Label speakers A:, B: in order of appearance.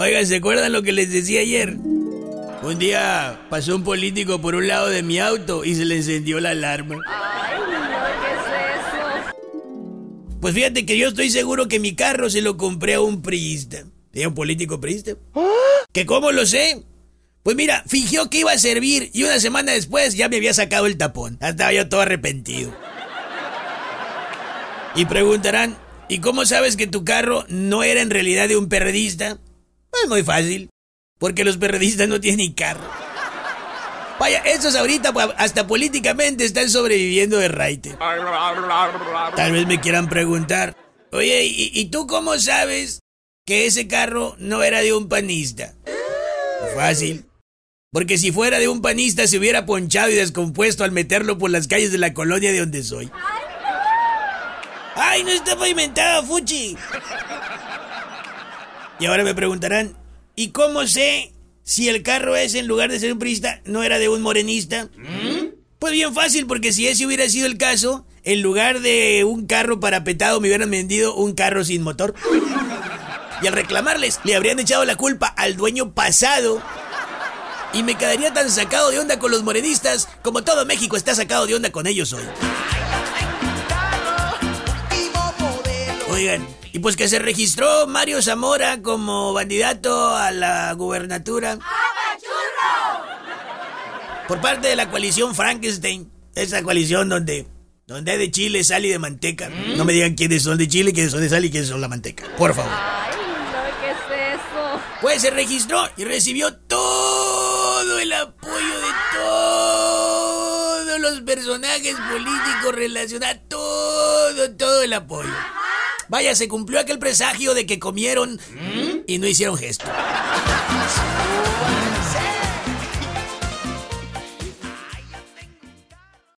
A: Oigan, ¿se acuerdan lo que les decía ayer? Un día pasó un político por un lado de mi auto y se le encendió la alarma.
B: Ay, no, ¿qué es eso?
A: Pues fíjate que yo estoy seguro que mi carro se lo compré a un priista. ¿Era un político priista? ¿Que cómo lo sé? Pues mira, fingió que iba a servir y una semana después ya me había sacado el tapón. Estaba yo todo arrepentido. Y preguntarán, ¿y cómo sabes que tu carro no era en realidad de un perredista? Es muy fácil, porque los perredistas no tienen carro. Vaya, esos ahorita hasta políticamente están sobreviviendo de raite. Tal vez me quieran preguntar, oye, ¿y, y tú cómo sabes que ese carro no era de un panista? Fácil. Porque si fuera de un panista se hubiera ponchado y descompuesto al meterlo por las calles de la colonia de donde soy. ¡Ay, no está pavimentado, Fuchi! Y ahora me preguntarán, ¿y cómo sé si el carro ese en lugar de ser un priista no era de un morenista? Pues bien fácil, porque si ese hubiera sido el caso, en lugar de un carro parapetado me hubieran vendido un carro sin motor. Y al reclamarles, le habrían echado la culpa al dueño pasado. Y me quedaría tan sacado de onda con los morenistas como todo México está sacado de onda con ellos hoy. Oigan, y pues que se registró Mario Zamora como candidato a la gubernatura. Por parte de la coalición Frankenstein. Esa coalición donde, donde hay de chile, sal y de manteca. No me digan quiénes son de chile, quiénes son de sal y quiénes son la manteca. Por favor.
B: Ay, no, ¿qué es eso?
A: Pues se registró y recibió todo el apoyo de todos los personajes políticos relacionados, todo, todo el apoyo. Vaya, se cumplió aquel presagio de que comieron y no hicieron gesto.